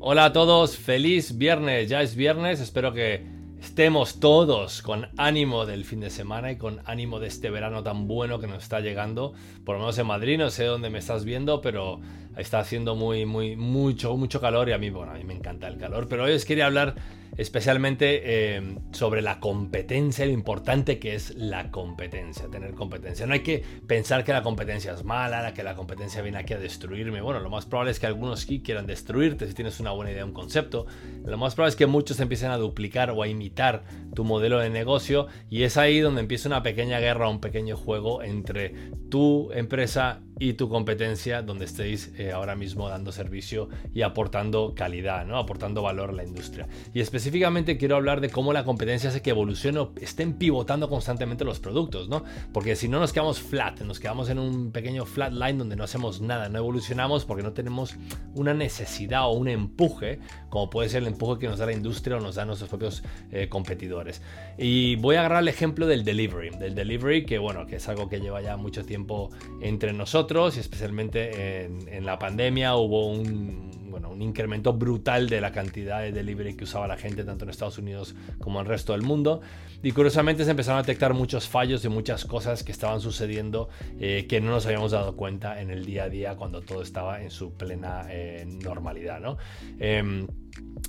Hola a todos, feliz viernes, ya es viernes, espero que estemos todos con ánimo del fin de semana y con ánimo de este verano tan bueno que nos está llegando, por lo menos en Madrid, no sé dónde me estás viendo, pero está haciendo muy, muy, mucho, mucho calor y a mí, bueno, a mí me encanta el calor, pero hoy os quería hablar especialmente eh, sobre la competencia, lo importante que es la competencia, tener competencia. No hay que pensar que la competencia es mala, que la competencia viene aquí a destruirme. Bueno, lo más probable es que algunos quieran destruirte si tienes una buena idea, un concepto. Lo más probable es que muchos empiecen a duplicar o a imitar tu modelo de negocio y es ahí donde empieza una pequeña guerra, un pequeño juego entre tu empresa y tu competencia donde estéis eh, ahora mismo dando servicio y aportando calidad, ¿no? aportando valor a la industria. Y específicamente quiero hablar de cómo la competencia hace que evolucione o estén pivotando constantemente los productos, ¿no? Porque si no nos quedamos flat, nos quedamos en un pequeño flat line donde no hacemos nada, no evolucionamos porque no tenemos una necesidad o un empuje, como puede ser el empuje que nos da la industria o nos dan nuestros propios eh, competidores. Y voy a agarrar el ejemplo del delivery, del delivery que bueno, que es algo que lleva ya mucho tiempo entre nosotros y especialmente en, la pandemia hubo un, bueno, un incremento brutal de la cantidad de delivery que usaba la gente tanto en Estados Unidos como en el resto del mundo. Y curiosamente se empezaron a detectar muchos fallos y muchas cosas que estaban sucediendo eh, que no nos habíamos dado cuenta en el día a día cuando todo estaba en su plena eh, normalidad. ¿no?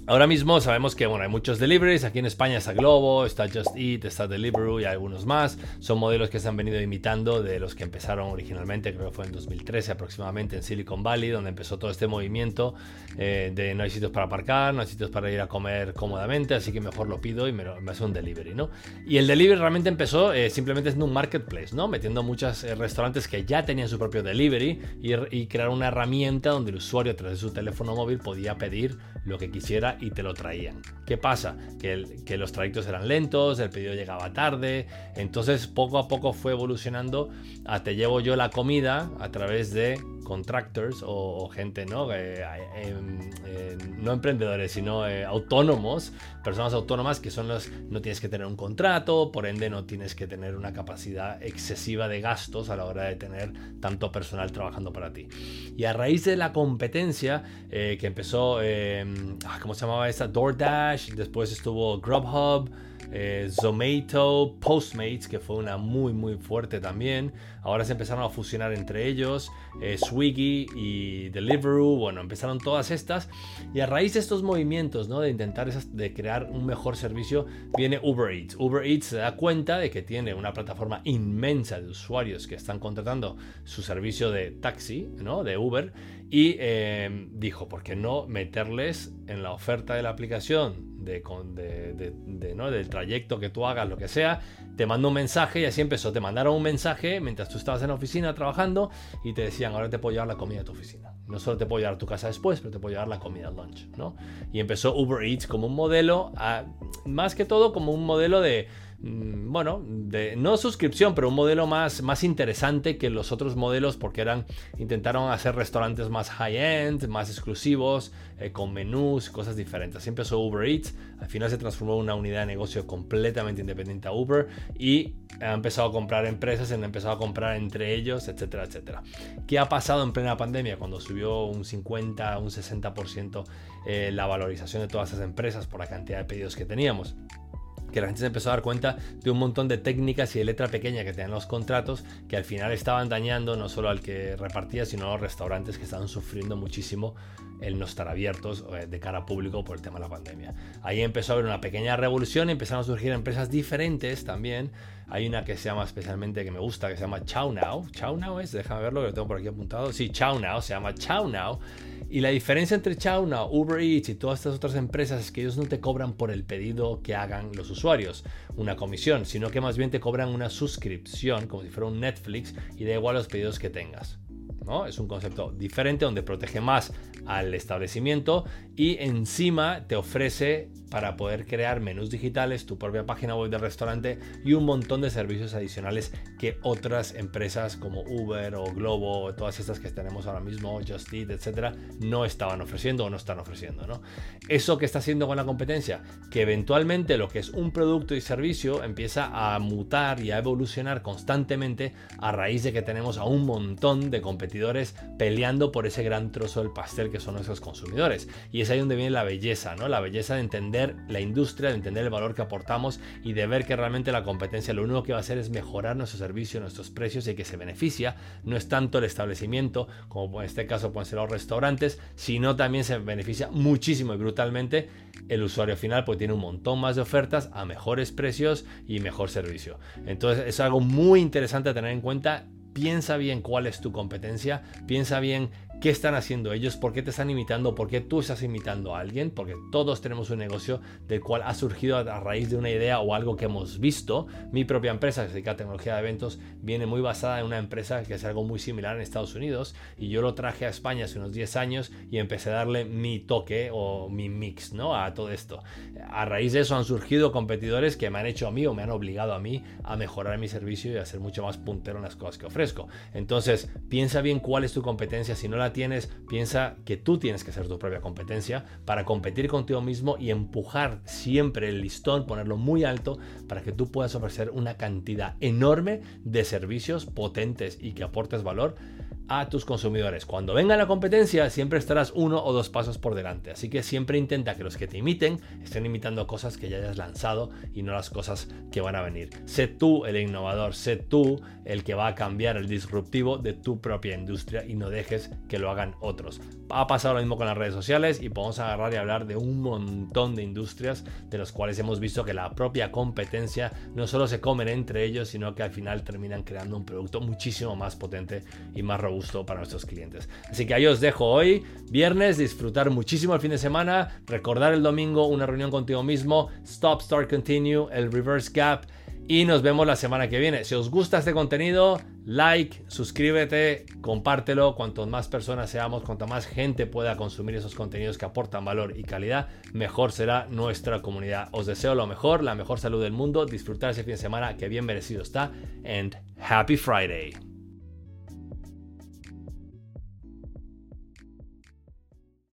Ahora mismo sabemos que bueno, hay muchos deliveries. Aquí en España está Globo, está Just Eat, está Deliveroo y algunos más. Son modelos que se han venido imitando de los que empezaron originalmente, creo que fue en 2013 aproximadamente en Silicon Valley, donde empezó todo este movimiento eh, de no hay sitios para aparcar, no hay sitios para ir a comer cómodamente, así que mejor lo pido y me, hace un delivery, ¿no? Y el delivery realmente empezó eh, simplemente siendo un marketplace, ¿no? Metiendo muchos eh, restaurantes que ya tenían su propio delivery y, y crear una herramienta donde el usuario a través de su teléfono móvil podía pedir lo que quisiera y te lo traían. ¿Qué pasa? Que, que, los trayectos eran lentos, el pedido llegaba tarde, entonces poco a poco fue evolucionando a te llevo yo la comida a través de contractors o, gente, ¿no? Eh, eh, eh, no emprendedores, sino autónomos, personas autónomas que son los, no tienes que tener un contrato, por ende no tienes que tener una capacidad excesiva de gastos a la hora de tener tanto personal trabajando para ti. Y a raíz de la competencia que empezó, ah, ¿cómo se llamaba esta? DoorDash, después estuvo Grubhub, eh, Zomato, Postmates, que fue una muy muy fuerte también. Ahora se empezaron a fusionar entre ellos, eh, Swiggy y Deliveroo, bueno, empezaron todas estas. Y a raíz de estos movimientos, ¿no? De intentar de crear un mejor servicio, viene Uber Eats. Uber Eats se da cuenta de que tiene una plataforma inmensa de usuarios que están contratando su servicio de taxi, ¿no? De Uber. Y eh, dijo, ¿por qué no meterles en la oferta de la aplicación de, ¿no? del trayecto que tú hagas, lo que sea, te mando un mensaje y así empezó. Te mandaron un mensaje mientras tú estabas en la oficina trabajando y te decían, ahora te puedo llevar la comida a tu oficina. No solo te puedo llevar a tu casa después, pero te puedo llevar la comida al lunch, ¿no? Y empezó Uber Eats como un modelo, más que todo como un modelo de bueno, de, no suscripción, pero un modelo más, más interesante que los otros modelos porque eran, intentaron hacer restaurantes más high-end, más exclusivos, eh, con menús, cosas diferentes. Así empezó Uber Eats, al final se transformó en una unidad de negocio completamente independiente a Uber y ha empezado a comprar empresas, han empezado a comprar entre ellos, etcétera, etcétera. ¿Qué ha pasado en plena pandemia cuando subió un 50, un 60% eh, la valorización de todas esas empresas por la cantidad de pedidos que teníamos? Que la gente se empezó a dar cuenta de un montón de técnicas y de letra pequeña que tenían los contratos que al final estaban dañando no solo al que repartía, sino a los restaurantes que estaban sufriendo muchísimo el no estar abiertos eh, de cara a público por el tema de la pandemia. Ahí empezó a haber una pequeña revolución, empezaron a surgir empresas diferentes también. Hay una que se llama especialmente que me gusta, que se llama Chow Now. Chow Now es, déjame verlo, que lo tengo por aquí apuntado. Sí, Chow Now, se llama Chow Now y la diferencia entre Chauna, Uber Eats y todas estas otras empresas es que ellos no te cobran por el pedido que hagan los usuarios, una comisión, sino que más bien te cobran una suscripción, como si fuera un Netflix, y da igual los pedidos que tengas. ¿no? Es un concepto diferente donde protege más al establecimiento y encima te ofrece para poder crear menús digitales, tu propia página web de restaurante y un montón de servicios adicionales que otras empresas como Uber o Globo, todas estas que tenemos ahora mismo, Just Eat, etcétera, no estaban ofreciendo o no están ofreciendo. ¿no? Eso que está haciendo con la competencia, que eventualmente lo que es un producto y servicio empieza a mutar y a evolucionar constantemente a raíz de que tenemos a un montón de competidores peleando por ese gran trozo del pastel que son nuestros consumidores. Y es ahí donde viene la belleza, ¿no? La belleza de entender la industria, de entender el valor que aportamos y de ver que realmente la competencia lo único que va a hacer es mejorar nuestro servicio, nuestros precios y que se beneficia no es tanto el establecimiento, como en este caso pueden ser los restaurantes, sino también se beneficia muchísimo y brutalmente el usuario final, porque tiene un montón más de ofertas a mejores precios y mejor servicio. Entonces es algo muy interesante a tener en cuenta piensa bien cuál es tu competencia, piensa bien qué están haciendo ellos, por qué te están imitando, por qué tú estás imitando a alguien, porque todos tenemos un negocio del cual ha surgido a raíz de una idea o algo que hemos visto. Mi propia empresa, que se dedica a tecnología de eventos, viene muy basada en una empresa que hace algo muy similar en Estados Unidos y yo lo traje a España hace unos 10 años y empecé a darle mi toque o mi mix ¿no? a todo esto. A raíz de eso han surgido competidores que me han hecho a mí o me han obligado a mí a mejorar mi servicio y a ser mucho más puntero en las cosas que ofrezco. Entonces, piensa bien cuál es tu competencia, si no la tienes, piensa que tú tienes que ser tu propia competencia para competir contigo mismo y empujar siempre el listón, ponerlo muy alto para que tú puedas ofrecer una cantidad enorme de servicios potentes y que aportes valor a tus consumidores. Cuando venga la competencia, siempre estarás uno o dos pasos por delante. Así que siempre intenta que los que te imiten estén imitando cosas que ya hayas lanzado y no las cosas que van a venir. Sé tú el innovador, sé tú el que va a cambiar el disruptivo de tu propia industria y no dejes que lo hagan otros. Ha pasado lo mismo con las redes sociales y podemos agarrar y hablar de un montón de industrias de las cuales hemos visto que la propia competencia no solo se comen entre ellos, sino que al final terminan creando un producto muchísimo más potente y más robusto para nuestros clientes. Así que ahí os dejo hoy, viernes, disfrutar muchísimo el fin de semana, recordar el domingo una reunión contigo mismo, Stop, Start, Continue, el Reverse Gap y nos vemos la semana que viene. Si os gusta este contenido, like, suscríbete, compártelo. Cuanto más personas seamos, cuanto más gente pueda consumir esos contenidos que aportan valor y calidad, mejor será nuestra comunidad. Os deseo lo mejor, la mejor salud del mundo, disfrutar ese fin de semana que bien merecido está. And happy Friday.